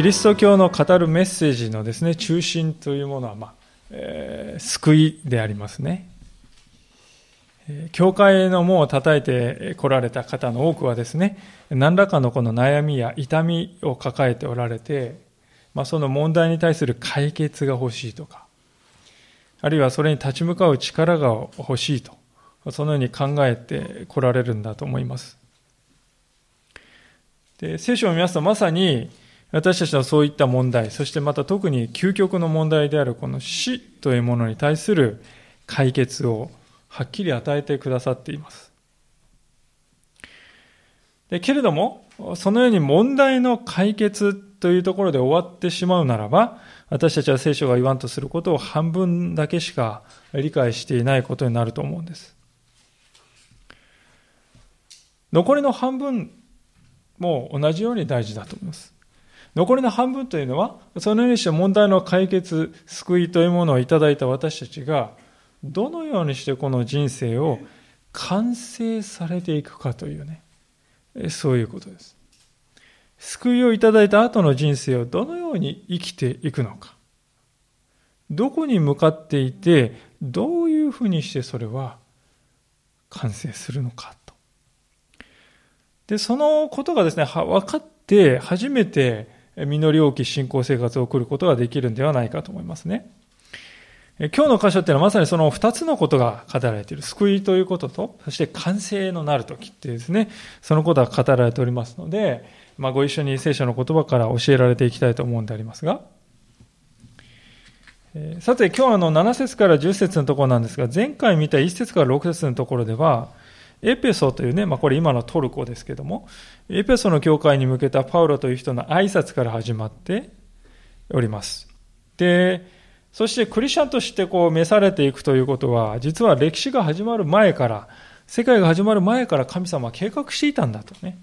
キリスト教の語るメッセージのですね、中心というものは、まあ、えー、救いでありますね。教会の門を叩いて来られた方の多くはですね、何らかのこの悩みや痛みを抱えておられて、まあ、その問題に対する解決が欲しいとか、あるいはそれに立ち向かう力が欲しいと、そのように考えて来られるんだと思います。で聖書を見ますとまさに私たちのそういった問題、そしてまた特に究極の問題であるこの死というものに対する解決をはっきり与えてくださっています。でけれども、そのように問題の解決というところで終わってしまうならば、私たちは聖書が言わんとすることを半分だけしか理解していないことになると思うんです。残りの半分も同じように大事だと思います。残りの半分というのは、そのようにして問題の解決、救いというものをいただいた私たちが、どのようにしてこの人生を完成されていくかというね、そういうことです。救いをいただいた後の人生をどのように生きていくのか。どこに向かっていて、どういうふうにしてそれは完成するのかと。で、そのことがですね、分かって初めて実り多き信仰生活を送ることができるんではないかと思いますね。今日の箇所っていうのはまさにその二つのことが語られている。救いということと、そして完成のなる時っていうですね、そのことが語られておりますので、まあ、ご一緒に聖書の言葉から教えられていきたいと思うんでありますが、さて今日はの7節から10節のところなんですが、前回見た1節から6節のところでは、エペソというね、まあ、これ今のトルコですけども、エペソの教会に向けたパウロという人の挨拶から始まっております。で、そしてクリスチャンとしてこう召されていくということは、実は歴史が始まる前から、世界が始まる前から神様は計画していたんだとね。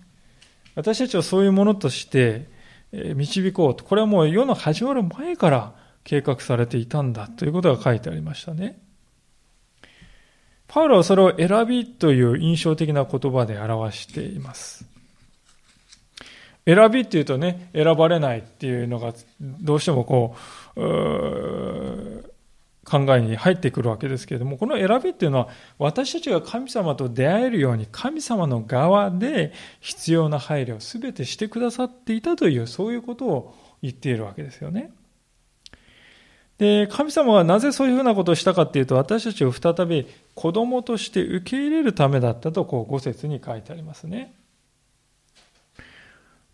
私たちをそういうものとして導こうと。これはもう世の始まる前から計画されていたんだということが書いてありましたね。パウロはそれを選びという印象的な言葉で表しています。選びっていうとね、選ばれないっていうのがどうしてもこう、考えに入ってくるわけですけれども、この選びっていうのは、私たちが神様と出会えるように、神様の側で必要な配慮を全てしてくださっていたという、そういうことを言っているわけですよね。で、神様はなぜそういうふうなことをしたかっていうと、私たちを再び子供として受け入れるためだったと、こう、五節に書いてありますね。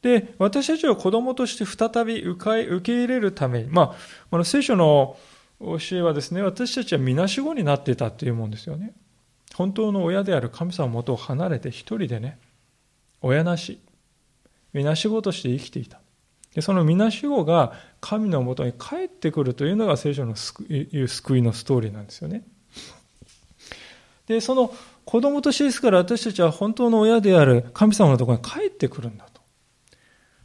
で、私たちは子供として再び受け入れるために、まあ、この聖書の教えはですね、私たちはみなし子になっていたというもんですよね。本当の親である神様のもとを離れて一人でね、親なし、みなし子として生きていた。でそのみなし子が神のもとに帰ってくるというのが聖書の救い救いのストーリーなんですよね。で、その子供としてですから私たちは本当の親である神様のところに帰ってくるんだと。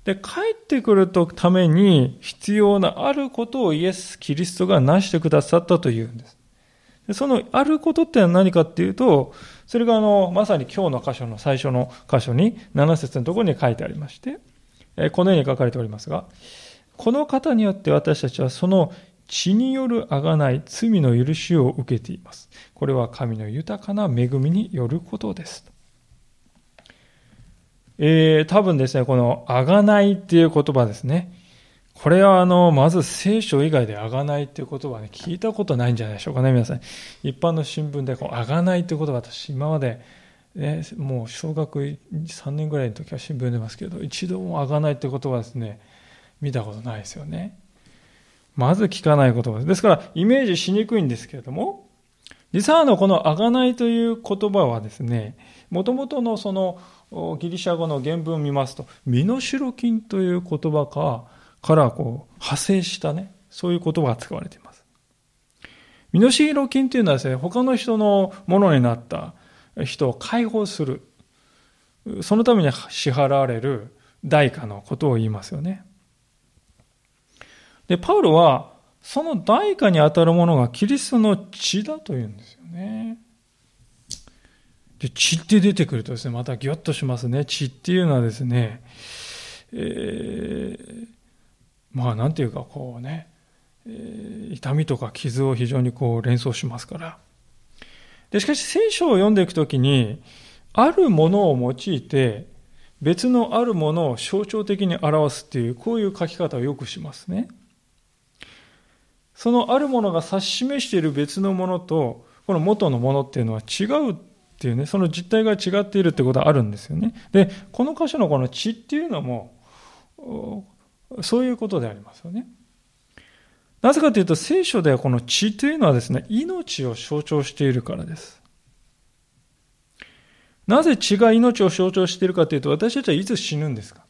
で、帰ってくるために必要なあることをイエス・キリストが成してくださったというんです。でそのあることってのは何かっていうと、それがあの、まさに今日の箇所の最初の箇所に、7節のところに書いてありまして、このように書かれておりますが、この方によって私たちはその血による贖い、罪の許しを受けています。これは神の豊かな恵みによることです。えー、多分ですね、この、あがないっていう言葉ですね。これはあの、まず聖書以外であがないっていう言葉ね、聞いたことないんじゃないでしょうかね、皆さん。一般の新聞で、このあがないっていう言葉、私今まで、ね、もう小学3年ぐらいの時は新聞でますけど、一度もあがないって言葉ですね、見たことないですよね。まず聞かない言葉です。ですから、イメージしにくいんですけれども、実はあの、このあがないという言葉はですね、もともとのその、ギリシャ語の原文を見ますと、身代金という言葉かからこう派生したね、そういう言葉が使われています。身代金というのはですね、他の人のものになった人を解放する。そのために支払われる代価のことを言いますよね。で、パウロは、その代価に当たるものがキリストの血だというんですよね。で、血って出てくるとですね、またギョッとしますね。血っていうのはですね、えー、まあなんていうかこうね、痛みとか傷を非常にこう連想しますから。で、しかし聖書を読んでいくときに、あるものを用いて、別のあるものを象徴的に表すっていう、こういう書き方をよくしますね。そのあるものが指し示している別のものと、この元のものっていうのは違うっていうね、その実態が違っているってことはあるんですよね。で、この箇所のこの血っていうのも、そういうことでありますよね。なぜかというと、聖書ではこの血というのはですね、命を象徴しているからです。なぜ血が命を象徴しているかというと、私たちはいつ死ぬんですか？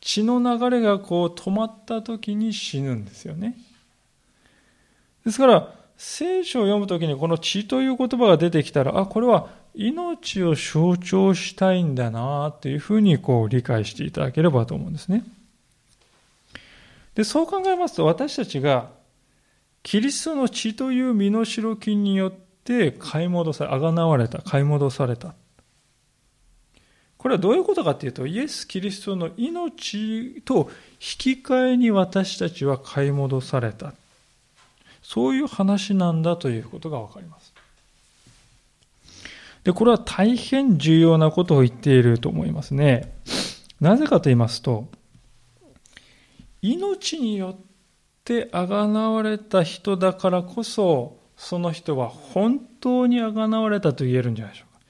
血の流れがこう止まった時に死ぬんですよね。ですから、聖書を読むときにこの血という言葉が出てきたら、あ、これは命を象徴したいんだなというふうにこう理解していただければと思うんですね。で、そう考えますと私たちがキリストの血という身代金によって買い戻され、あがなわれた、買い戻された。これはどういうことかというと、イエス・キリストの命と引き換えに私たちは買い戻された。そういう話なんだということがわかります。で、これは大変重要なことを言っていると思いますね。なぜかと言いますと、命によってあがなわれた人だからこそ、その人は本当にあがなわれたと言えるんじゃないでしょうか。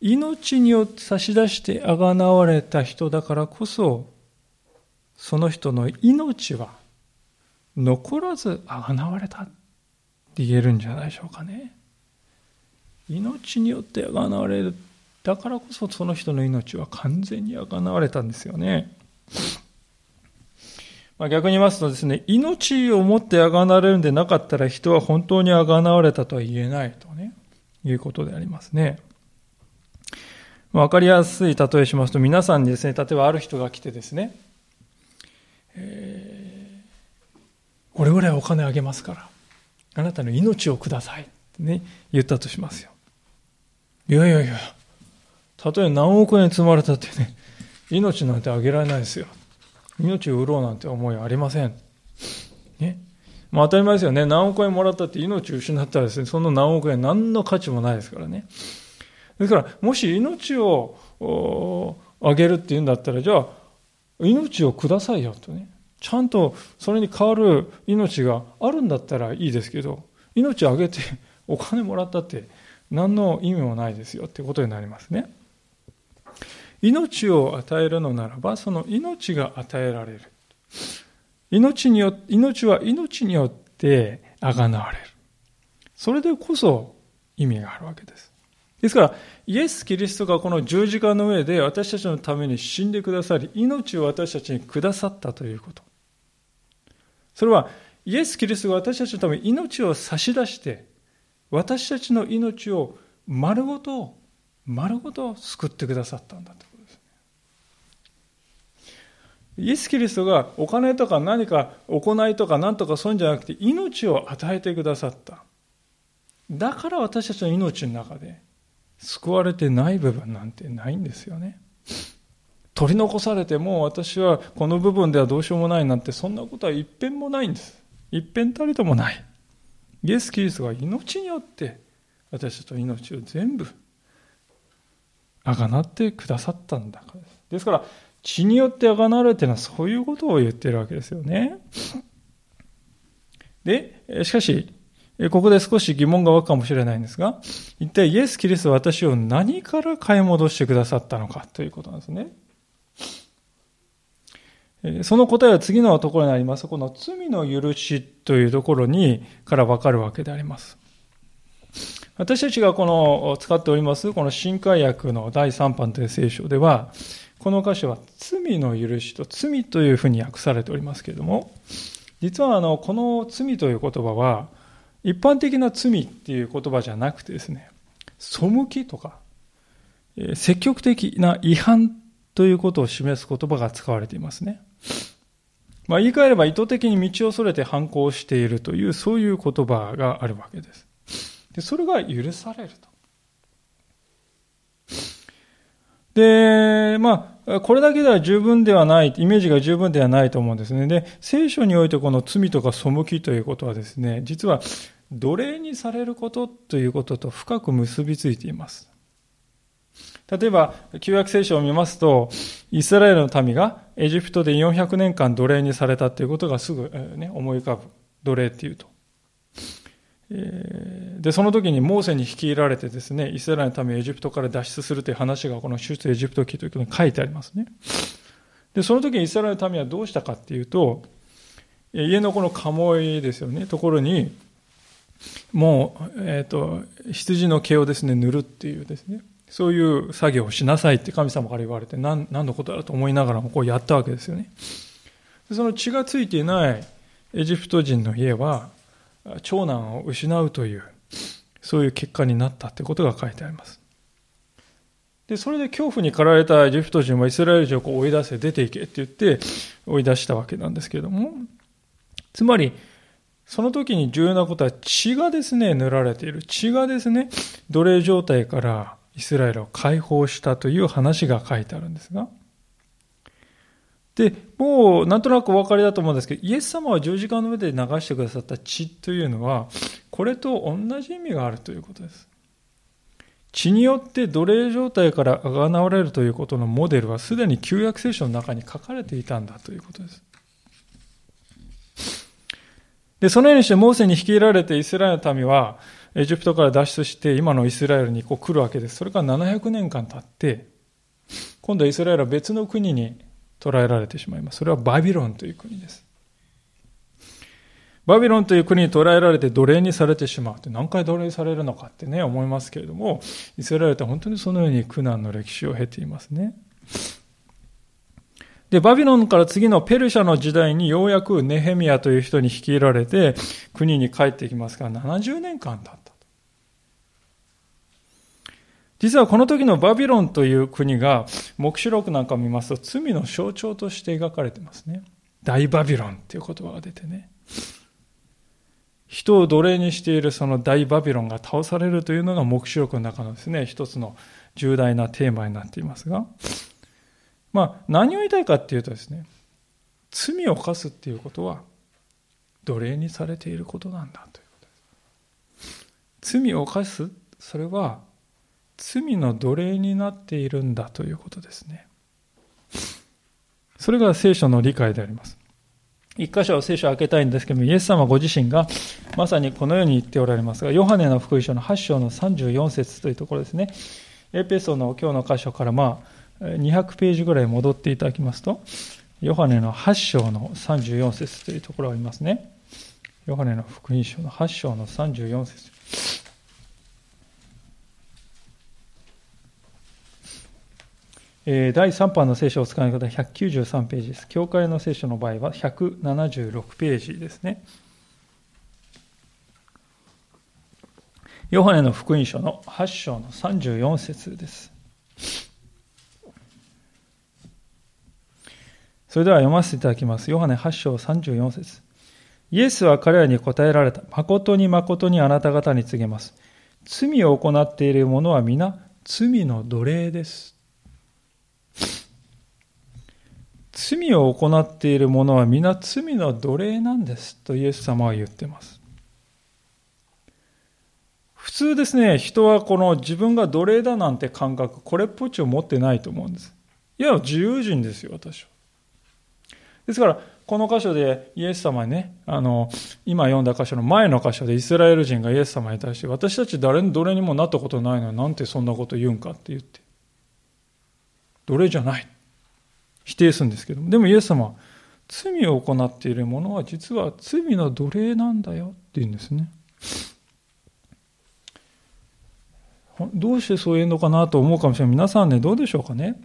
命によって差し出してあがなわれた人だからこそ、その人の命は残らずあがなわれたって言えるんじゃないでしょうかね。命によってあがなわれる。だからこそその人の命は完全にあがなわれたんですよね。まあ、逆に言いますとですね、命をもってあがなれるんでなかったら人は本当にあがなわれたとは言えないとね、いうことでありますね。わかりやすい例えしますと、皆さんにですね、例えばある人が来てですね、えーこれぐらいお金あげますから、あなたの命をくださいってね、言ったとしますよ。いやいやいや、たとえ何億円積まれたってね、命なんてあげられないですよ。命を売ろうなんて思いはありません。ね。まあ当たり前ですよね。何億円もらったって命を失ったらですね、その何億円何の価値もないですからね。ですから、もし命をあげるって言うんだったら、じゃあ、命をくださいよとね。ちゃんとそれに代わる命があるんだったらいいですけど、命をあげてお金もらったって何の意味もないですよってことになりますね。命を与えるのならば、その命が与えられる。命によ命は命によってあがなわれる。それでこそ意味があるわけです。ですから、イエス・キリストがこの十字架の上で私たちのために死んでくださり、命を私たちにくださったということ。それはイエス・キリストが私たちのために命を差し出して、私たちの命を丸ごと、丸ごと救ってくださったんだと。イエス・キリストがお金とか何か行いとか何とかそういうんじゃなくて命を与えてくださった。だから私たちの命の中で救われてない部分なんてないんですよね。取り残されても私はこの部分ではどうしようもないなんてそんなことは一遍もないんです。一遍たりともない。イエス・キリストが命によって私たちの命を全部あがなってくださったんだからです。ですから血によってあがなわれているのはそういうことを言っているわけですよね。で、しかし、ここで少し疑問が湧くかもしれないんですが、一体イエス・キリストは私を何から買い戻してくださったのかということなんですね。その答えは次のところにあります。この罪の許しというところに、からわかるわけであります。私たちがこの使っております、この新海訳の第3版という聖書では、この箇所は罪の許しと罪というふうに訳されておりますけれども、実はあの、この罪という言葉は、一般的な罪っていう言葉じゃなくてですね、背きとか、積極的な違反ということを示す言葉が使われていますね。まあ、言い換えれば意図的に道をそれて反抗しているという、そういう言葉があるわけです。で、それが許されると。で、まあ、これだけでは十分ではない、イメージが十分ではないと思うんですね。で、聖書においてこの罪とか背きということはですね、実は奴隷にされることということと深く結びついています。例えば、旧約聖書を見ますと、イスラエルの民がエジプトで400年間奴隷にされたということがすぐ、ね、思い浮かぶ。奴隷っていうと。で、その時にモーセに率いられてですね、イスラエルの民をエジプトから脱出するという話がこの出エジプト記ということに書いてありますね。で、その時にイスラエルの民はどうしたかっていうと、家のこの鴨居ですよね、ところに、もう、え、ー、と、羊の毛をですね、塗るっていうですね、そういう作業をしなさいって神様から言われて何何のことだと思いながらもこうやったわけですよね。その血がついていないエジプト人の家は長男を失うというそういう結果になったってことが書いてあります。で、それで恐怖に駆られたエジプト人はイスラエル人をこう追い出せ、出ていけって言って追い出したわけなんですけれども、つまり、その時に重要なことは血がですね、塗られている。血がですね、奴隷状態からイスラエルを解放したという話が書いてあるんですが、で、もうなんとなくお分かりだと思うんですけど、イエス様は十字架の上で流してくださった血というのは、これと同じ意味があるということです。血によって奴隷状態からあがなわれるということのモデルはすでに旧約聖書の中に書かれていたんだということです。で、そのようにしてモーセに率いられてイスラエルの民は、エジプトから脱出して今のイスラエルにこう来るわけです。それから700年間経って、今度はイスラエルは別の国に捕らえられてしまいます。それはバビロンという国です。バビロンという国に捕らえられて奴隷にされてしまうって何回奴隷されるのかってね思いますけれどもイスラエルって本当にそのように苦難の歴史を経ていますねでバビロンから次のペルシャの時代にようやくネヘミヤという人に率いられて国に帰ってきますから70年間経った実はこの時のバビロンという国が、黙示録なんかを見ますと罪の象徴として描かれてますね。大バビロンっていう言葉が出てね。人を奴隷にしているその大バビロンが倒されるというのが黙示録の中のですね、一つの重大なテーマになっていますが、まあ何を言いたいかっていうとですね、罪を犯すっていうことは奴隷にされていることなんだということです。罪を犯す、それは罪の奴隷になっているんだということですね。それが聖書の理解であります。一箇所聖書を開けたいんですけども、イエス様ご自身がまさにこのように言っておられますが、ヨハネの福音書の8章の34節というところですね。エペソの今日の箇所からまあ200ページぐらい戻っていただきますと、ヨハネの8章の34節というところがありますね。ヨハネの福音書の8章の34節第3版の聖書を使う方は193ページです。教会の聖書の場合は176ページですね。ヨハネの福音書の8章の34節です。それでは読ませていただきます。ヨハネ8章34節イエスは彼らに答えられた。誠に誠にあなた方に告げます。罪を行っている者は皆罪の奴隷です。罪を行っている者は皆罪の奴隷なんですとイエス様は言っています。普通ですね、人はこの自分が奴隷だなんて感覚、これっぽっちを持ってないと思うんです。いや、自由人ですよ、私は。ですから、この箇所でイエス様にね、あの、今読んだ箇所の前の箇所でイスラエル人がイエス様に対して、私たち誰の奴隷にもなったことないのになんてそんなこと言うんかって言って。奴隷じゃない。否定するんですけども、でもイエス様は、罪を行っている者は実は罪の奴隷なんだよって言うんですね。どうしてそう言うのかなと思うかもしれない。皆さんね、どうでしょうかね。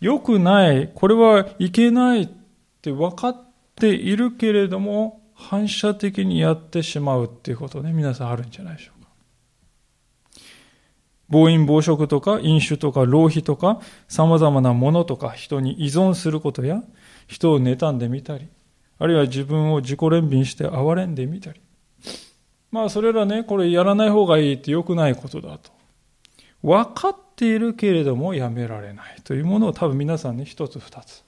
良くない、これはいけないって分かっているけれども、反射的にやってしまうっていうことね、皆さんあるんじゃないでしょうか。暴飲暴食とか飲酒とか浪費とか様々なものとか人に依存することや人を妬んでみたりあるいは自分を自己憐憫して憐れんでみたりまあそれらねこれやらない方がいいって良くないことだと分かっているけれどもやめられないというものを多分皆さんね、一つ二つ。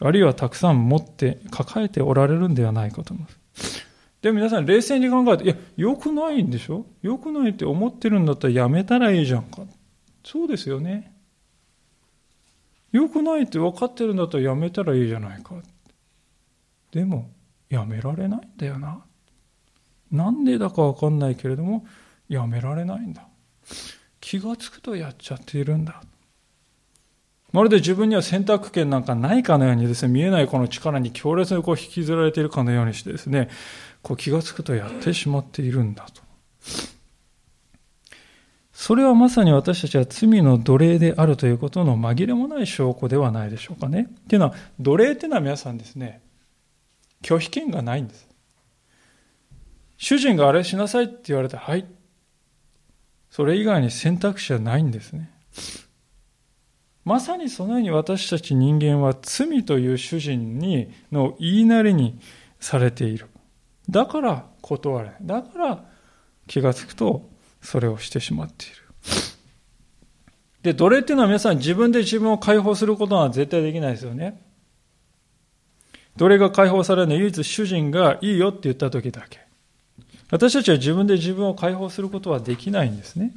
あるいはたくさん持って抱えておられるんではないかと思います。でも皆さん冷静に考えて、いや、良くないんでしょ？良くないって思ってるんだったらやめたらいいじゃんか。そうですよね。良くないって分かってるんだったらやめたらいいじゃないか。でも、やめられないんだよな。なんでだか分かんないけれども、やめられないんだ。気がつくとやっちゃっているんだ。まるで自分には選択権なんかないかのようにですね、見えないこの力に強烈にこう引きずられているかのようにしてですね、こう気がつくとやってしまっているんだと。それはまさに私たちは罪の奴隷であるということの紛れもない証拠ではないでしょうかね。っていうのは、奴隷っていうのは皆さんですね、拒否権がないんです。主人があれしなさいって言われたら、はい。それ以外に選択肢はないんですね。まさにそのように私たち人間は罪という主人にの言いなりにされている。だから断れ。だから気がつくとそれをしてしまっている。で、奴隷っていうのは皆さん自分で自分を解放することは絶対できないですよね。奴隷が解放されるのは唯一主人がいいよって言った時だけ。私たちは自分で自分を解放することはできないんですね。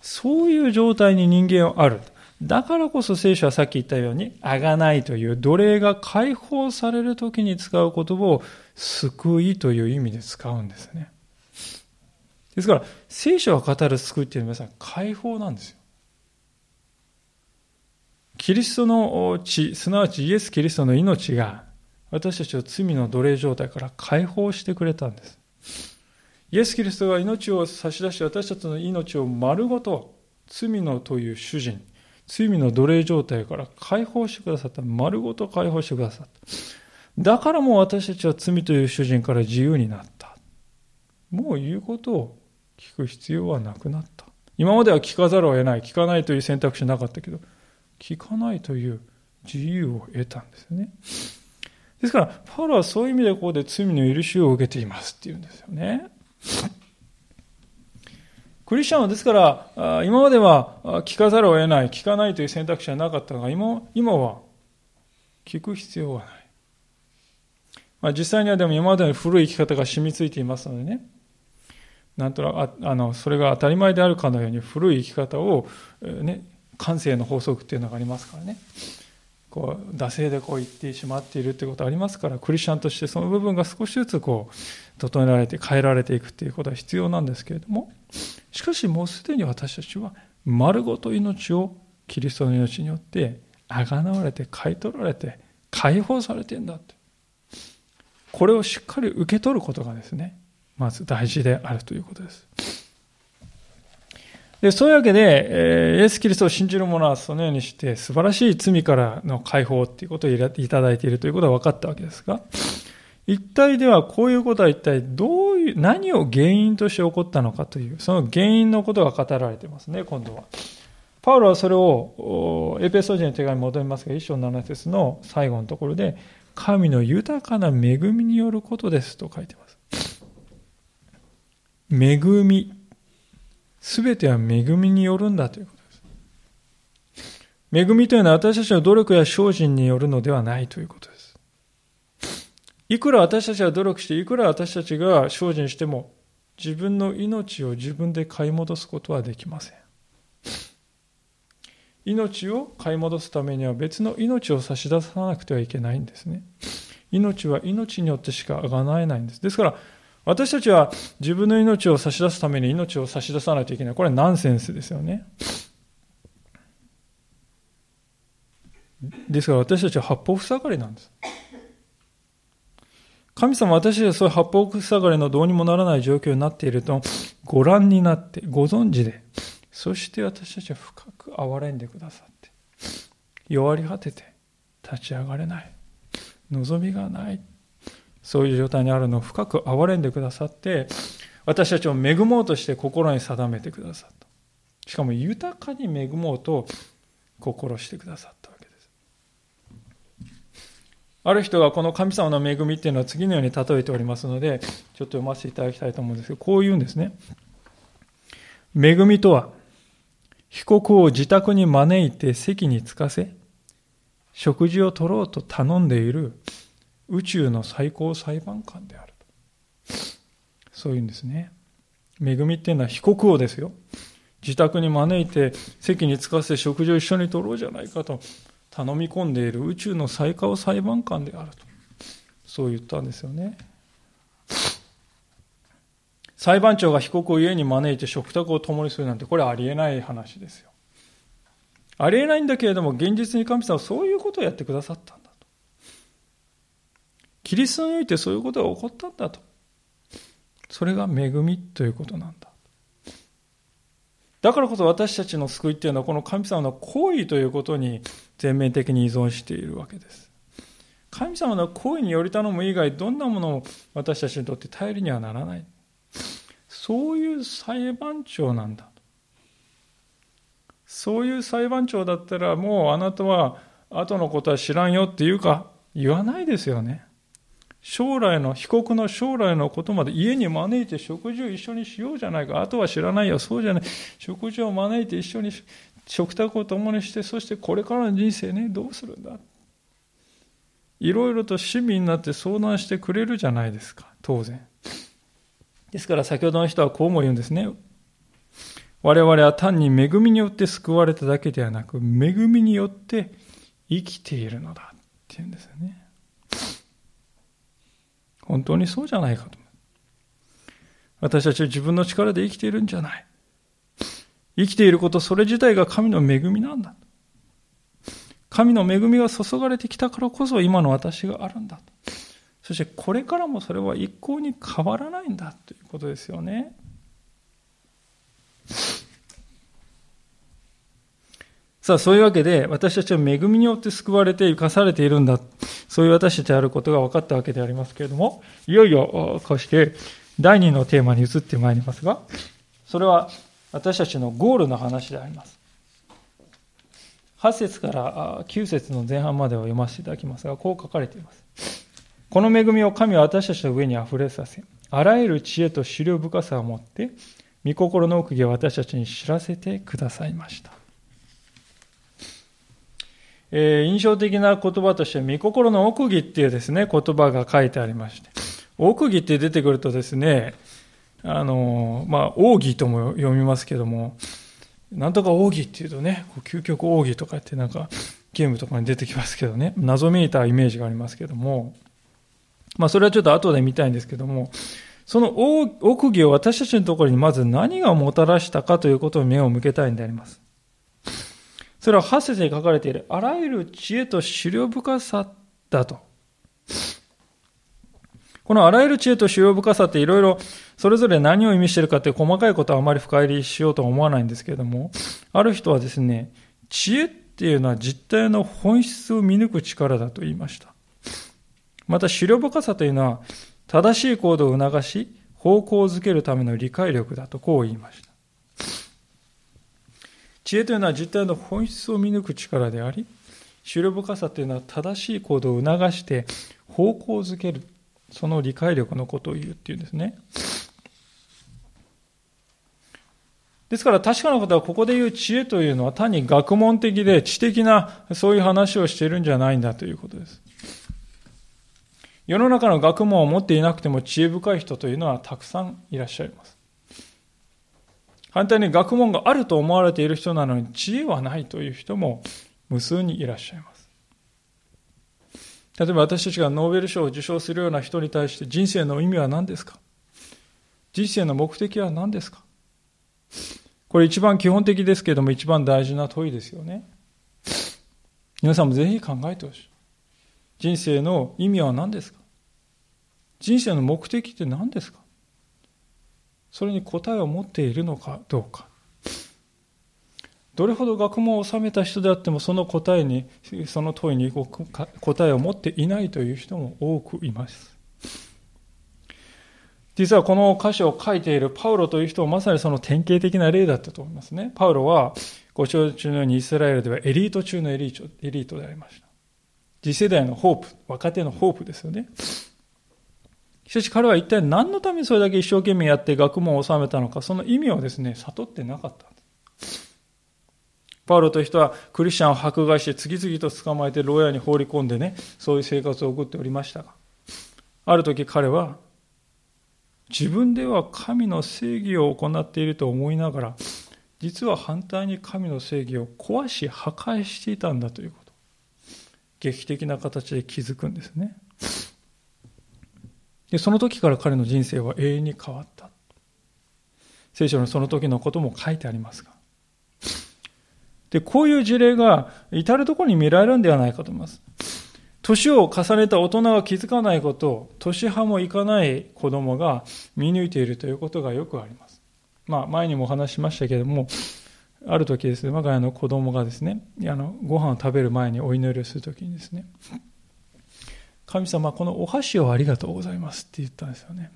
そういう状態に人間はある。だからこそ聖書はさっき言ったように、あがないという奴隷が解放される時に使う言葉を救いという意味で使うんですね。ですから、聖書が語る救いっていうのは皆さん解放なんですよ。キリストの血、すなわちイエス・キリストの命が私たちを罪の奴隷状態から解放してくれたんです。イエス・キリストが命を差し出して私たちの命を丸ごと罪のという主人、罪の奴隷状態から解放してくださった。丸ごと解放してくださった。だからもう私たちは罪という主人から自由になった。もう言うことを聞く必要はなくなった。今までは聞かざるを得ない、聞かないという選択肢なかったけど、聞かないという自由を得たんですね。ですから、パウロはそういう意味でここで罪の許しを受けていますっていうんですよね。クリスチャンはですから、今までは聞かざるを得ない、聞かないという選択肢はなかったが、今今は聞く必要はない。まあ、実際にはでも今までの古い生き方が染みついていますのでね、なんとなくあのそれが当たり前であるかのように古い生き方を、ね、感性の法則っていうのがありますからね。こう惰性でこう言ってしまっているということありますからクリスチャンとしてその部分が少しずつこう整えられて変えられていくということは必要なんですけれどもしかしもうすでに私たちは丸ごと命をキリストの命によってあがなわれて買い取られて解放されてんだってこれをしっかり受け取ることがですねまず大事であるということです。でそういうわけで、えー、イエス・キリストを信じる者はそのようにして素晴らしい罪からの解放ということをいただいているということが分かったわけですが、一体ではこういうことは一体どういう、何を原因として起こったのかという、その原因のことが語られてますね、今度は。パウロはそれを、エペソ人の手紙に戻りますが、一章7節の最後のところで、神の豊かな恵みによることですと書いてます。恵みすべては恵みによるんだということです。恵みというのは私たちの努力や精進によるのではないということです。いくら私たちが努力して、いくら私たちが精進しても、自分の命を自分で買い戻すことはできません。命を買い戻すためには別の命を差し出さなくてはいけないんですね。命は命によってしかあがなえないんです。ですから、私たちは自分の命を差し出すために命を差し出さないといけない。これはナンセンスですよね。ですから私たちは八方塞がりなんです。神様私たちはそういう八方塞がりのどうにもならない状況になっているとご覧になってご存知でそして私たちは深く憐れんでくださって弱り果てて立ち上がれない望みがないそういう状態にあるのを深く憐れんでくださって、私たちを恵もうとして心に定めてくださった。しかも豊かに恵もうと心してくださったわけです。ある人がこの神様の恵みっていうのは次のように例えておりますので、ちょっと読ませていただきたいと思うんですけど、こう言うんですね。恵みとは、被告を自宅に招いて席に着かせ、食事を取ろうと頼んでいる宇宙の最高裁判官である。そういうんですね。恵みっていうのは被告をですよ。自宅に招いて席に着かせて食事を一緒に取ろうじゃないかと頼み込んでいる宇宙の最高裁判官であると。そう言ったんですよね。裁判長が被告を家に招いて食卓を共にするなんて、これありえない話ですよ。ありえないんだけれども、現実に神様はそういうことをやってくださったんだ。キリストにおいてそういうことが起こったんだと。それが恵みということなんだ。だからこそ私たちの救いっていうのはこの神様の行為ということに全面的に依存しているわけです。神様の行為により頼む以外どんなものも私たちにとって頼りにはならない。そういう裁判長なんだ。そういう裁判長だったらもうあなたは後のことは知らんよっていうか言わないですよね。将来の、被告の将来のことまで家に招いて食事を一緒にしようじゃないか。あとは知らないよ。そうじゃない。食事を招いて一緒に食卓を共にして、そしてこれからの人生ね、どうするんだ。いろいろと親身になって相談してくれるじゃないですか。当然。ですから先ほどの人はこうも言うんですね。我々は単に恵みによって救われただけではなく、恵みによって生きているのだっていうんですよね。本当にそうじゃないかと。私たちは自分の力で生きているんじゃない。生きていること、それ自体が神の恵みなんだ。神の恵みが注がれてきたからこそ今の私があるんだ。そしてこれからもそれは一向に変わらないんだということですよね。さあ、そういうわけで、私たちは恵みによって救われて生かされているんだ。そういう私たちであることが分かったわけでありますけれども、いよいよ、こうして、第二のテーマに移ってまいりますが、それは私たちのゴールの話であります。8節から9節の前半までを読ませていただきますが、こう書かれています。この恵みを神は私たちの上に溢れさせ、あらゆる知恵と資料深さを持って、御心の奥義を私たちに知らせてくださいました。え、印象的な言葉として、御心の奥義っていうですね、言葉が書いてありまして、奥義って出てくるとですね、あの、まあ、奥義とも読みますけども、なんとか奥義っていうとね、究極奥義とかってなんか、ゲームとかに出てきますけどね、謎めいたイメージがありますけども、まあ、それはちょっと後で見たいんですけども、その奥義を私たちのところにまず何がもたらしたかということに目を向けたいんであります。それは8節に書かれている、あらゆる知恵と資料深さだと。このあらゆる知恵と資料深さっていろいろそれぞれ何を意味してるかって細かいことはあまり深入りしようとは思わないんですけれども、ある人はですね、知恵っていうのは実体の本質を見抜く力だと言いました。また、資料深さというのは正しい行動を促し、方向づけるための理解力だとこう言いました。知恵というのは実体の本質を見抜く力であり、資料深さというのは正しい行動を促して方向づける、その理解力のことを言うっていうんですね。ですから確かなことはここで言う知恵というのは単に学問的で知的なそういう話をしているんじゃないんだということです。世の中の学問を持っていなくても知恵深い人というのはたくさんいらっしゃいます。反対に学問があると思われている人なのに知恵はないという人も無数にいらっしゃいます。例えば私たちがノーベル賞を受賞するような人に対して人生の意味は何ですか？人生の目的は何ですか？これ一番基本的ですけれども一番大事な問いですよね。皆さんもぜひ考えてほしい。人生の意味は何ですか？人生の目的って何ですか？それに答えを持っているのかどうか。どれほど学問を収めた人であってもその答えに、その問いに答えを持っていないという人も多くいます。実はこの歌詞を書いているパウロという人はまさにその典型的な例だったと思いますね。パウロはご承知のようにイスラエルではエリート中のエリートエリートでありました。次世代のホープ、若手のホープですよね。しかし彼は一体何のためにそれだけ一生懸命やって学問を収めたのか、その意味をですね、悟ってなかった。パウロという人はクリスチャンを迫害して次々と捕まえて牢屋に放り込んでね、そういう生活を送っておりましたが、ある時彼は自分では神の正義を行っていると思いながら、実は反対に神の正義を壊し破壊していたんだということ。劇的な形で気づくんですね。で、その時から彼の人生は永遠に変わった。聖書のその時のことも書いてありますが。で、こういう事例が至るところに見られるんではないかと思います。年を重ねた大人が気づかないことを、年派もいかない子供が見抜いているということがよくあります。まあ、前にもお話しましたけれども、ある時ですね、我が家の子供がですね、あの、ご飯を食べる前にお祈りをするときにですね、神様、このお箸をありがとうございますって言ったんですよね。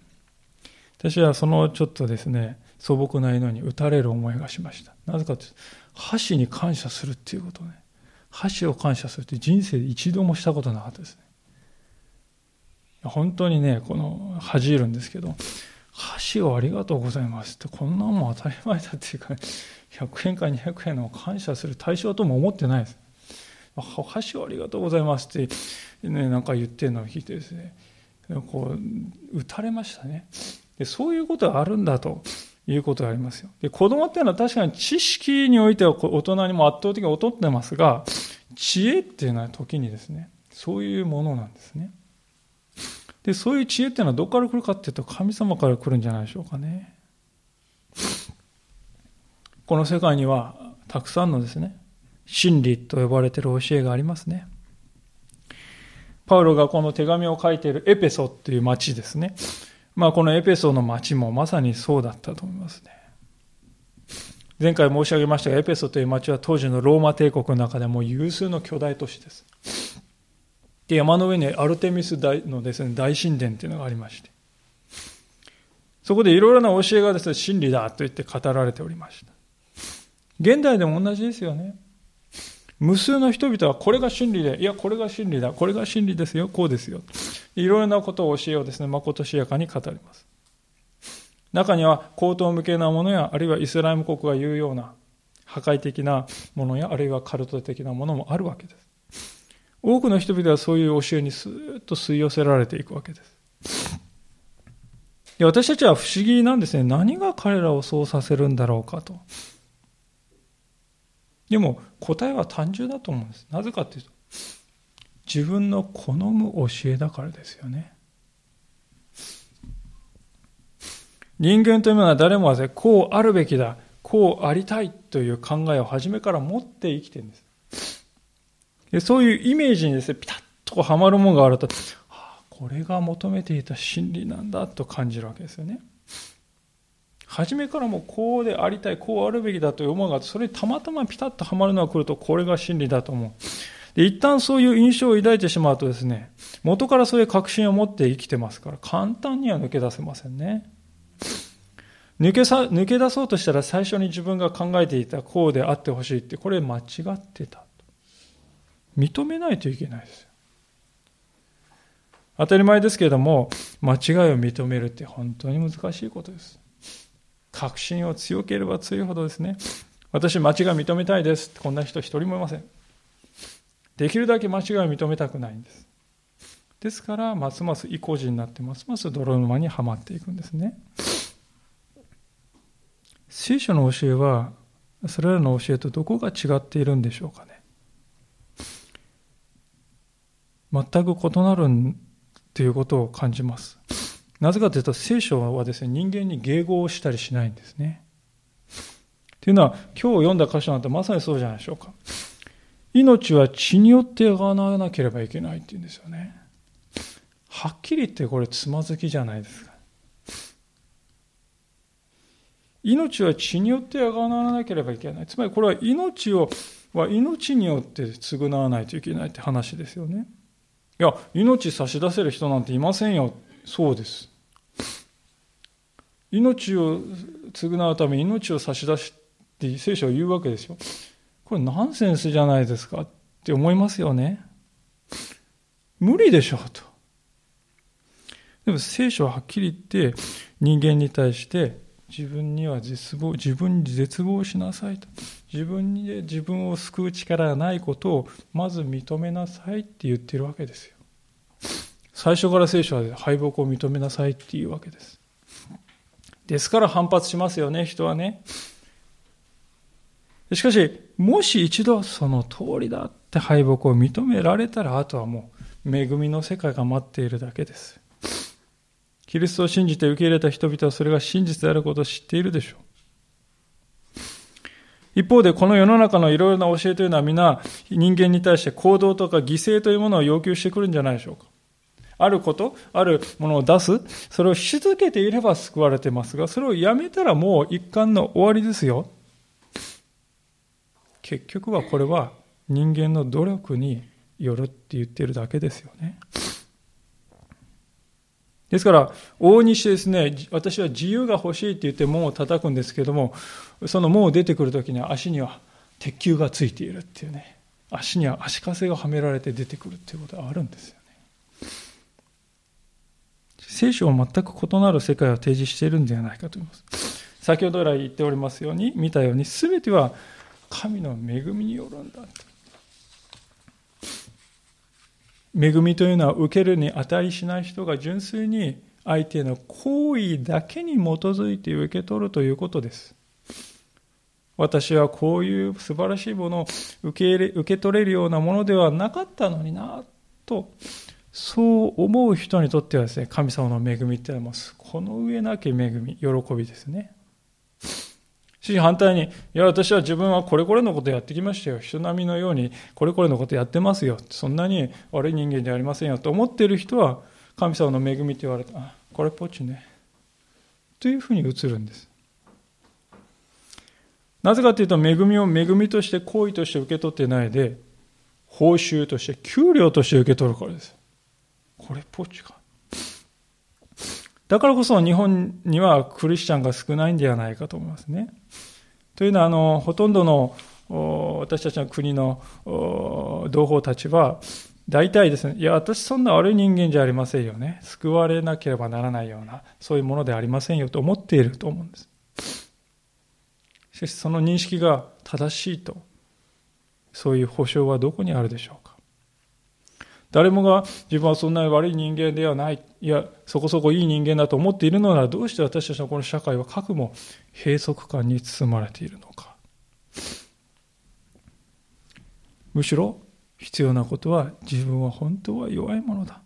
私はそのちょっとですね、素朴な祈りに打たれる思いがしました。なぜかというと、箸に感謝するっていうことね。箸を感謝するって人生で一度もしたことなかったですね。本当にね、この恥じるんですけど、箸をありがとうございますって、こんなもん当たり前だっていうか、100円か200円の感謝する対象とも思ってないです。お箸をありがとうございますって、ね、なんか言ってるのを聞いてですね、こう、打たれましたね。でそういうことがあるんだということがありますよ。で子供っていうのは確かに知識においては大人にも圧倒的に劣ってますが、知恵っていうのは時にですね、そういうものなんですね。で、そういう知恵っていうのはどこから来るかっていうと神様から来るんじゃないでしょうかね。この世界にはたくさんのですね、真理と呼ばれている教えがありますね。パウロがこの手紙を書いているエペソっていう町ですね。まあこのエペソの町もまさにそうだったと思いますね。前回申し上げましたが、エペソという町は当時のローマ帝国の中でも有数の巨大都市です。で、山の上にアルテミス大のですね、大神殿というのがありまして、そこでいろいろな教えがですね、真理だと言って語られておりました。現代でも同じですよね。無数の人々はこれが真理で、いや、これが真理だ、これが真理ですよ、こうですよ。いろいろなことを教えをですね、まことしやかに語ります。中には口頭無形なものや、あるいはイスラム国が言うような破壊的なものや、あるいはカルト的なものもあるわけです。多くの人々はそういう教えにスーッと吸い寄せられていくわけです。で私たちは不思議なんですね。何が彼らをそうさせるんだろうかと。でも答えは単純だと思うんです。なぜかというと、自分の好む教えだからですよね。人間というものは誰もはこうあるべきだ、こうありたいという考えを初めから持って生きてるんです。でそういうイメージにですね、ピタッとはまるものがあると、はあ、これが求めていた真理なんだと感じるわけですよね。初めからもこうでありたい、こうあるべきだという思いがそれにたまたまピタッとはまるのが来ると、これが真理だと思う。で、一旦そういう印象を抱いてしまうとですね、元からそういう確信を持って生きてますから、簡単には抜け出せませんね。抜けさ、抜け出そうとしたら最初に自分が考えていたこうであってほしいって、これ間違ってた。認めないといけないですよ。当たり前ですけれども、間違いを認めるって本当に難しいことです。確信を強ければ強いほどですね、私間違い認めたいです。こんな人一人もいません。できるだけ間違いを認めたくないんです。ですから、ますます意固地になって、ますます泥沼にはまっていくんですね。聖書の教えは、それらの教えとどこが違っているんでしょうかね。全く異なるということを感じます。なぜかというと、聖書はですね、人間に迎合したりしないんですね。というのは、今日読んだ箇所なんてまさにそうじゃないでしょうか。命は血によって贖わなければいけないっていうんですよね。はっきり言ってこれつまずきじゃないですか。命は血によって贖わなければいけない。つまりこれは命を、は命によって償わないといけないって話ですよね。いや、命差し出せる人なんていませんよ。そうです。命を償うために命を差し出して聖書は言うわけですよ。これナンセンスじゃないですかって思いますよね。無理でしょうと。でも聖書ははっきり言って人間に対して自分には絶望、自分に絶望しなさいと。自分に自分を救う力がないことをまず認めなさいって言ってるわけですよ。最初から聖書は敗北を認めなさいっていうわけです。ですから反発しますよね、人はね。しかし、もし一度その通りだって敗北を認められたら、あとはもう恵みの世界が待っているだけです。キリストを信じて受け入れた人々はそれが真実であることを知っているでしょう。一方で、この世の中のいろいろな教えというのは皆人間に対して行動とか犠牲というものを要求してくるんじゃないでしょうか。あること、あるものを出す、それをし続けていれば救われてますが、それをやめたらもう一貫の終わりですよ。結局はこれは人間の努力によるって言ってるだけですよね。ですから、往々にしてですね、私は自由が欲しいって言って門を叩くんですけども、その門を出てくるときには足には鉄球がついているっていうね、足には足かせがはめられて出てくるっていうことがあるんですよね。聖書は全く異なる世界を提示しているんではないかと思います。先ほど来言っておりますように、見たように、すべては神の恵みによるんだ。恵みというのは受けるに値しない人が純粋に相手の行為だけに基づいて受け取るということです。私はこういう素晴らしいものを受け入れ受け取れるようなものではなかったのにな、と、そう思う人にとってはですね、神様の恵みっていうのはこの上なき恵み、喜びですね。し、反対に、いや、私は自分はこれこれのことやってきましたよ。人並みのようにこれこれのことやってますよ。そんなに悪い人間じゃありませんよ。と思っている人は、神様の恵みって言われた。あ、これっぽっちね。というふうに映るんです。なぜかというと、恵みを恵みとして行為として受け取ってないで、報酬として、給料として受け取るからです。これっぽっちか。だからこそ日本にはクリスチャンが少ないんではないかと思いますね。というのは、あの、ほとんどの私たちの国の同胞たちは、大体ですね、いや、私そんな悪い人間じゃありませんよね。救われなければならないような、そういうものでありませんよと思っていると思うんです。しかし、その認識が正しいと、そういう保証はどこにあるでしょうか。誰もが自分はそんなに悪い人間ではない。いや、そこそこいい人間だと思っているのなら、どうして私たちのこの社会は核も閉塞感に包まれているのか。むしろ必要なことは自分は本当は弱いものだ。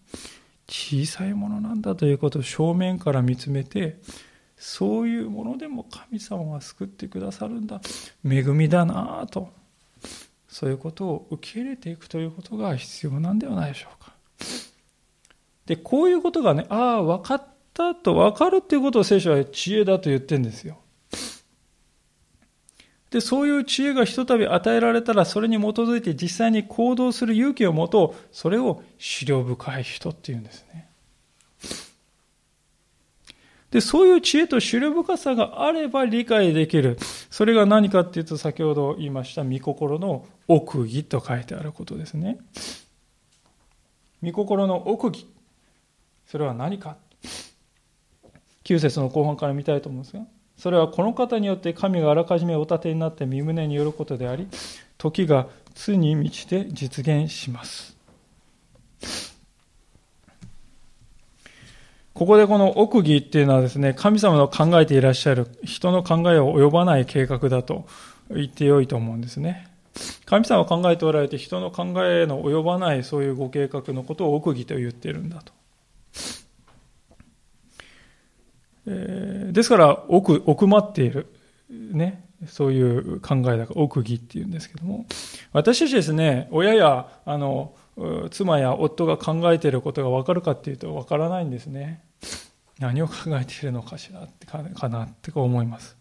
小さいものなんだということを正面から見つめて、そういうものでも神様は救ってくださるんだ。恵みだなぁと。そういうことを受け入れていくということが必要なんではないでしょうか。で、こういうことがね、ああ、分かったと分かるっていうことを聖書は知恵だと言ってるんですよ。で、そういう知恵がひとたび与えられたら、それに基づいて実際に行動する勇気を持とう。それを資料深い人っていうんですね。で、そういう知恵と知る深さがあれば理解できる。それが何かっていうと、先ほど言いました、御心の奥義と書いてあることですね。御心の奥義。それは何か。9節の後半から見たいと思うんですが、それはこの方によって神があらかじめお立てになって身旨によることであり、時がつに満ちて実現します。ここでこの奥義っていうのはですね、神様の考えていらっしゃる人の考えを及ばない計画だと言ってよいと思うんですね。神様は考えておられて人の考えの及ばないそういうご計画のことを奥義と言っているんだと。えー、ですから奥、奥まっている、ね、そういう考えだから奥義っていうんですけども、私たちですね、親や、あの、妻や夫が考えていることが分かるかっていうと分からないんですね。何を考えているのかしらってかなって思います。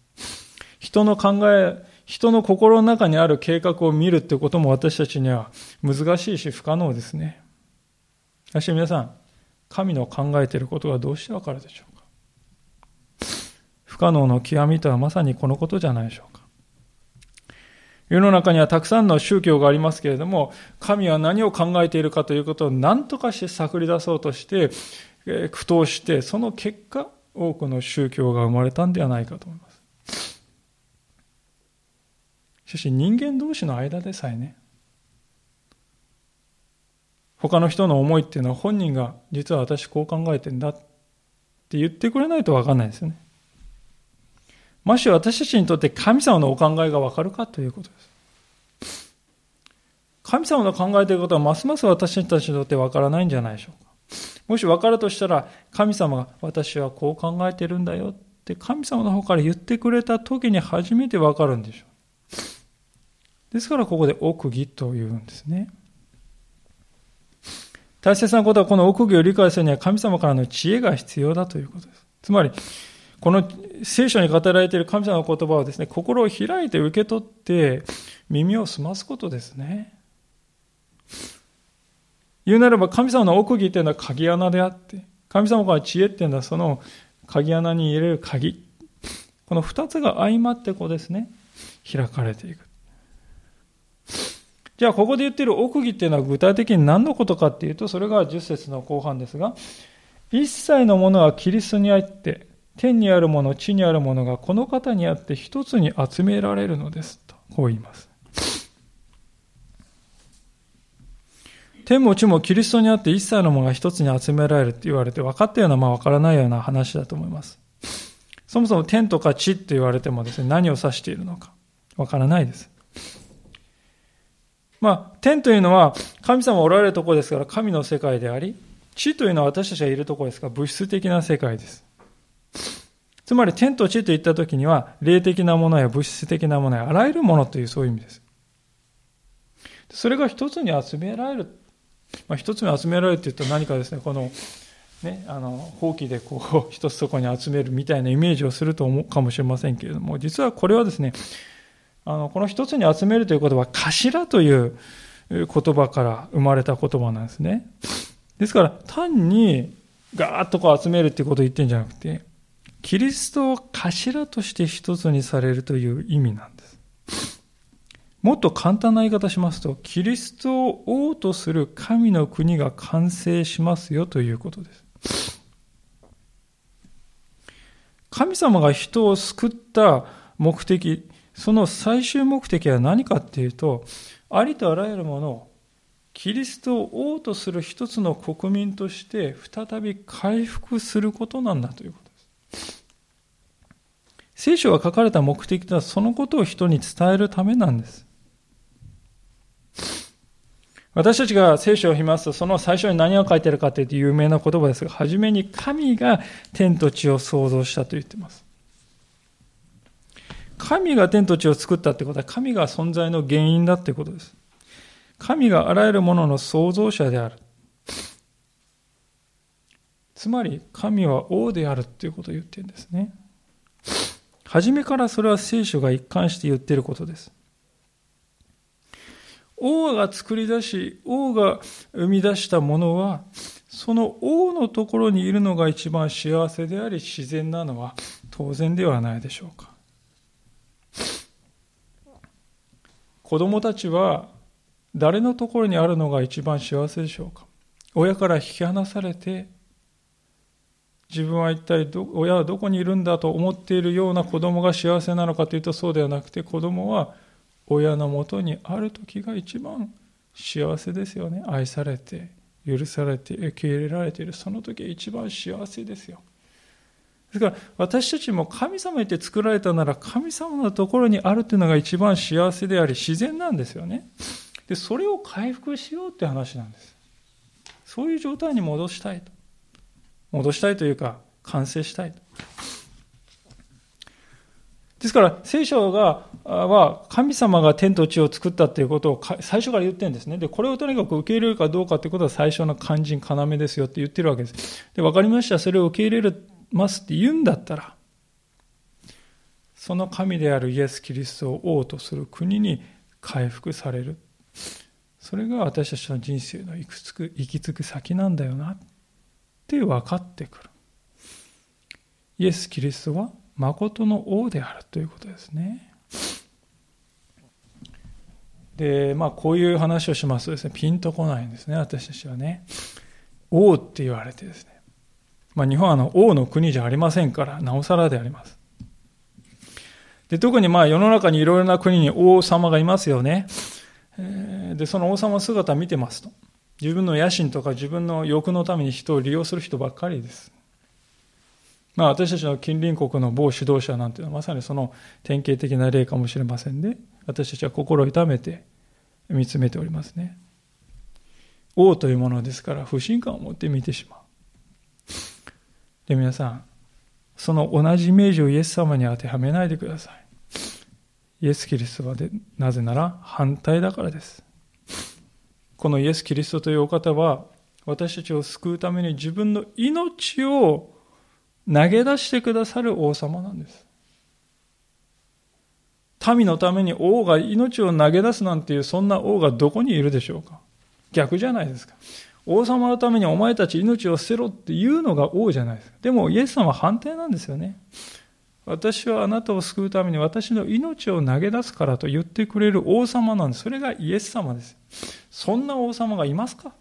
人の考え、人の心の中にある計画を見るってことも私たちには難しいし不可能ですね。しかし皆さん、神の考えていることがどうしてわかるでしょうか不可能の極みとはまさにこのことじゃないでしょうか世の中にはたくさんの宗教がありますけれども、神は何を考えているかということを何とかして探り出そうとして、苦闘して、その結果、多くの宗教が生まれたんではないかと思います。しかし人間同士の間でさえね、他の人の思いっていうのは本人が実は私こう考えてんだって言ってくれないと分かんないですよね。もし私たちにとって神様のお考えが分かるかということです。神様の考えていることはますます私たちにとって分からないんじゃないでしょうか。もし分かるとしたら、神様が私はこう考えてるんだよって神様の方から言ってくれた時に初めて分かるんでしょう。ですからここで奥義というんですね。大切なことはこの奥義を理解するには神様からの知恵が必要だということです。つまり、この聖書に語られている神様の言葉をですね、心を開いて受け取って耳を澄ますことですね。言うならば神様の奥義というのは鍵穴であって、神様から知恵っていうのはその鍵穴に入れる鍵。この二つが相まってこうですね、開かれていく。じゃあここで言っている奥義っていうのは具体的に何のことかっていうと、それが10節の後半ですが、一切のものはキリストにあって、天にあるもの、地にあるものがこの方にあって一つに集められるのです。と、こう言います。天も地もキリストにあって一切のものが一つに集められるって言われて分かったような、まあ分からないような話だと思います。そもそも天とか地って言われてもですね、何を指しているのか分からないです。まあ、天というのは神様おられるところですから神の世界であり、地というのは私たちがいるところですから物質的な世界です。つまり天と地といったときには霊的なものや物質的なものやあらゆるものというそういう意味です。それが一つに集められるまあ、一つ目集められるって言うと何かですね、この、ね、あの、ほうきでこう、一つそこに集めるみたいなイメージをすると思うかもしれませんけれども、実はこれはですね、あの、この一つに集めるという言葉は、頭という言葉から生まれた言葉なんですね。ですから、単にガーッとこう集めるっていうことを言ってるんじゃなくて、キリストを頭として一つにされるという意味なんです。もっと簡単な言い方しますと、キリストを王とする神の国が完成しますよということです。神様が人を救った目的、その最終目的は何かっていうと、ありとあらゆるものをキリストを王とする一つの国民として再び回復することなんだということ。聖書が書かれた目的とはそのことを人に伝えるためなんです。私たちが聖書を見ますと、その最初に何が書いてあるかというと有名な言葉ですが、はじめに神が天と地を創造したと言っています。神が天と地を作ったということは、神が存在の原因だということです。神があらゆるものの創造者である。つまり、神は王であるということを言ってるんですね。初めからそれは聖書が一貫して言ってることです。王が作り出し、王が生み出したものは、その王のところにいるのが一番幸せであり自然なのは当然ではないでしょうか。子供たちは誰のところにあるのが一番幸せでしょうか親から引き離されて自分は一体ど親はどこにいるんだと思っているような子供が幸せなのかというとそうではなくて子供は親のもとにある時が一番幸せですよね。愛されて許されて受け入れられている。その時が一番幸せですよ。ですから私たちも神様にて作られたなら神様のところにあるというのが一番幸せであり自然なんですよね。でそれを回復しようって話なんです。そういう状態に戻したいと。戻したいというか完成したいですから、聖書が、は、神様が天と地を作ったということを最初から言ってるんですね。で、これをとにかく受け入れるかどうかということは最初の肝心要ですよって言ってるわけです。で、わかりました。それを受け入れますって言うんだったら、その神であるイエス・キリストを王とする国に回復される。それが私たちの人生の行き着く行き着く先なんだよなって分かってくる。イエス・キリストは誠の王であるということですね。で、まあ、こういう話をしますとですね、ピンとこないんですね、私たちはね。王って言われてですね、まあ、日本はあの王の国じゃありませんから、なおさらであります。で特にまあ世の中にいろいろな国に王様がいますよね。で、その王様の姿を見てますと。自分の野心とか自分の欲のために人を利用する人ばっかりです。まあ私たちの近隣国の某指導者なんていうのはまさにその典型的な例かもしれませんね。私たちは心を痛めて見つめておりますね。王というものですから不信感を持って見てしまう。で、皆さん、その同じイメージをイエス様に当てはめないでください。イエス・キリストはでなぜなら反対だからです。このイエス・キリストというお方は私たちを救うために自分の命を投げ出してくださる王様なんです。民のために王が命を投げ出すなんていうそんな王がどこにいるでしょうか逆じゃないですか。王様のためにお前たち命を捨てろっていうのが王じゃないですか。でもイエス様は反対なんですよね。私はあなたを救うために私の命を投げ出すからと言ってくれる王様なんです。それがイエス様です。そんな王様がいますか？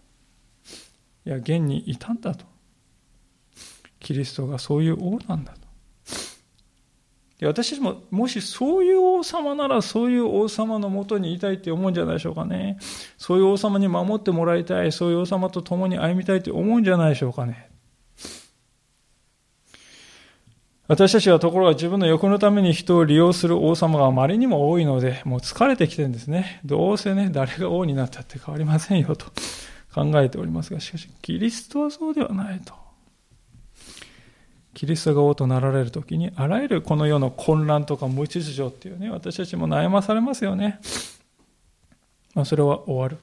いや、現にいたんだと。キリストがそういう王なんだと。私たちももしそういう王様ならそういう王様のもとにいたいって思うんじゃないでしょうかね。そういう王様に守ってもらいたい、そういう王様と共に歩みたいって思うんじゃないでしょうかね。私たちはところが自分の欲のために人を利用する王様があまりにも多いので、もう疲れてきてるんですね。どうせね、誰が王になったって変わりませんよと 考えておりますが、しかし、キリストはそうではないと。キリストが王となられる時に、あらゆるこの世の混乱とか無秩序っていうね、私たちも悩まされますよね。まあ、それは終わる。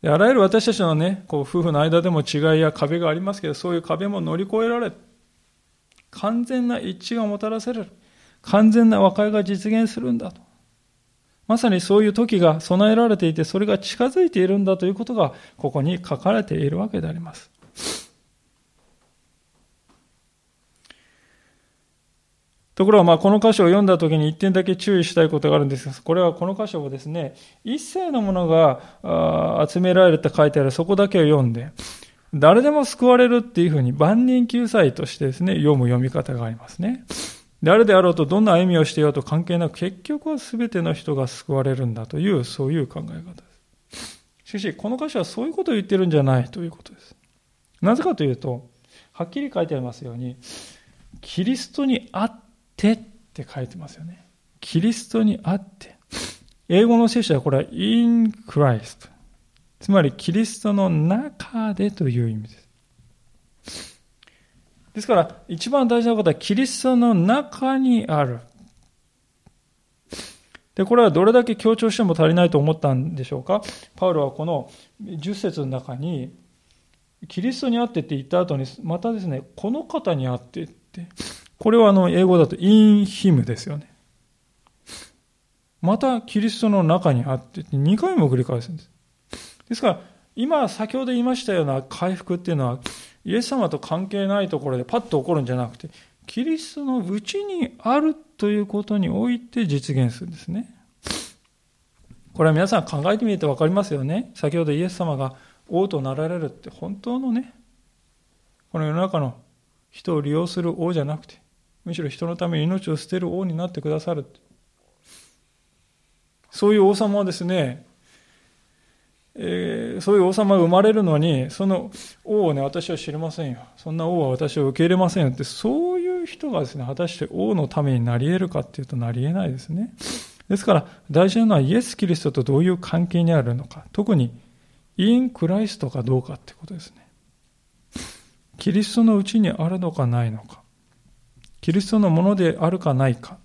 であらゆる私たちのね、こう夫婦の間でも違いや壁がありますけど、そういう壁も乗り越えられて、完全な一致がもたらされる。完全な和解が実現するんだと。まさにそういう時が備えられていて、それが近づいているんだということが、ここに書かれているわけであります。ところが、まあ、この箇所を読んだ時に一点だけ注意したいことがあるんですが、これはこの箇所をですね、一切のものが集められるって書いてあるそこだけを読んで、誰でも救われるっていうふうに万人救済としてですね、読む読み方がありますね。誰であろうとどんな歩みをしていようと関係なく結局は全ての人が救われるんだというそういう考え方です。しかし、この箇所はそういうことを言ってるんじゃないということです。なぜかというと、はっきり書いてありますように、キリストにあっててって書いてますよね。キリストにあって。英語の聖書はこれは in Christ。つまりキリストの中でという意味です。ですから一番大事なことはキリストの中にある。で、これはどれだけ強調しても足りないと思ったんでしょうか？パウロはこの10節の中にキリストにあってって言った後にまたですね、この方にあってってこれはあの英語だと in him ですよね。またキリストの中にあってって2回も繰り返すんです。ですから、今先ほど言いましたような回復っていうのは、イエス様と関係ないところでパッと起こるんじゃなくて、キリストのうちにあるということにおいて実現するんですね。これは皆さん考えてみると分かりますよね。先ほどイエス様が王となられるって本当のね、この世の中の人を利用する王じゃなくて、むしろ人のために命を捨てる王になってくださる。そういう王様はですね、えー、そういう王様が生まれるのに、その王をね、私は知りませんよ。そんな王は私は受け入れませんよって、そういう人がですね、果たして王のためになり得るかっていうとなり得ないですね。ですから、大事なのはイエス・キリストとどういう関係にあるのか。特に、イン・クライストかどうかってことですね。キリストのうちにあるのかないのか。キリストのものであるかないか、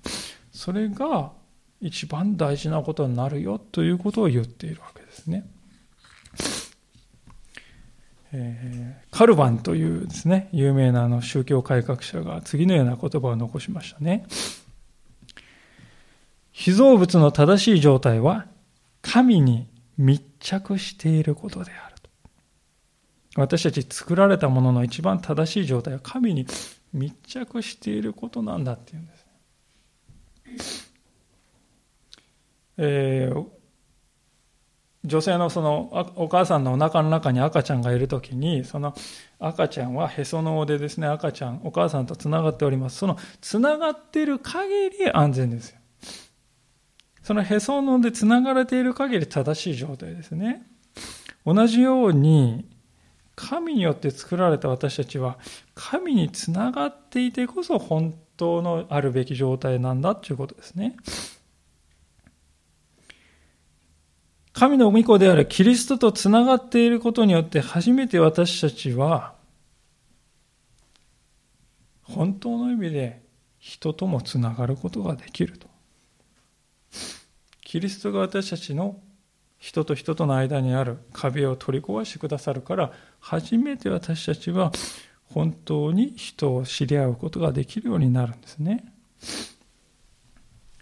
それが一番大事なことになるよということを言っているわけですね。え、カルバンというですね、有名なあの宗教改革者が次のような言葉を残しましたね。被造物の正しい状態は神に密着していることである。私たち作られたものの一番正しい状態は神に密着していることなんだっていうんです。えー、女性のそのお母さんのお腹の中に赤ちゃんがいるときに、その赤ちゃんはへその緒でですね、赤ちゃん、お母さんとつながっております。そのつながっている限り安全ですよ。そのへその緒でつながれている限り正しい状態ですね。同じように、神によって作られた私たちは、神につながっていてこそ本当のあるべき状態なんだということですね。神の御子であるキリストとつながっていることによって初めて私たちは本当の意味で人ともつながることができると。キリストが私たちの人と人との間にある壁を取り壊してくださるから初めて私たちは本当に人を知り合うことができるようになるんですね。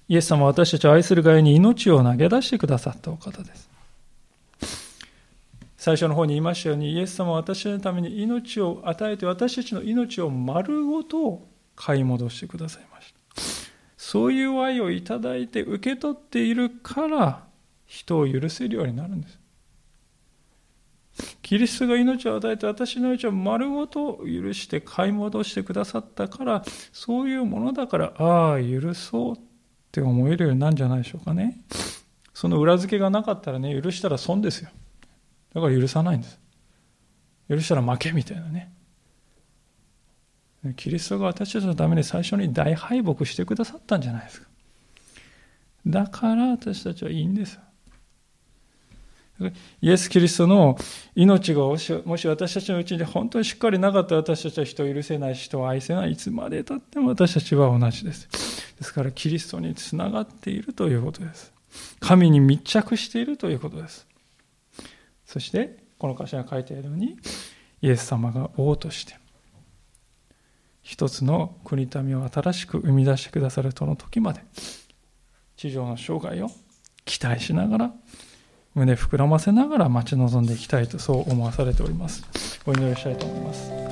イエス様は私たちを愛するがゆに命を投げ出してくださったお方です。最初の方に言いましたように、イエス様は私のために命を与えて、私たちの命を丸ごと買い戻してくださいました。そういう愛をいただいて受け取っているから、人を許せるようになるんです。キリストが命を与えて私の命を丸ごと許して買い戻してくださったからそういうものだからああ許そうって思えるようになるんじゃないでしょうかね。その裏付けがなかったらね許したら損ですよ。だから許さないんです。許したら負けみたいなね。キリストが私たちのために最初に大敗北してくださったんじゃないですか。だから私たちはいいんですイエス・キリストの命がもし私たちのうちに本当にしっかりなかったら私たちは人を許せない人を愛せない。いつまでたっても私たちは同じです。ですからキリストにつながっているということです。神に密着しているということです。そしてこの歌詞が書いているようにイエス様が王として一つの国民を新しく生み出してくださるとの時まで地上の生涯を期待しながら胸膨らませながら待ち望んでいきたいとそう思わされております。お祈りしたいと思います。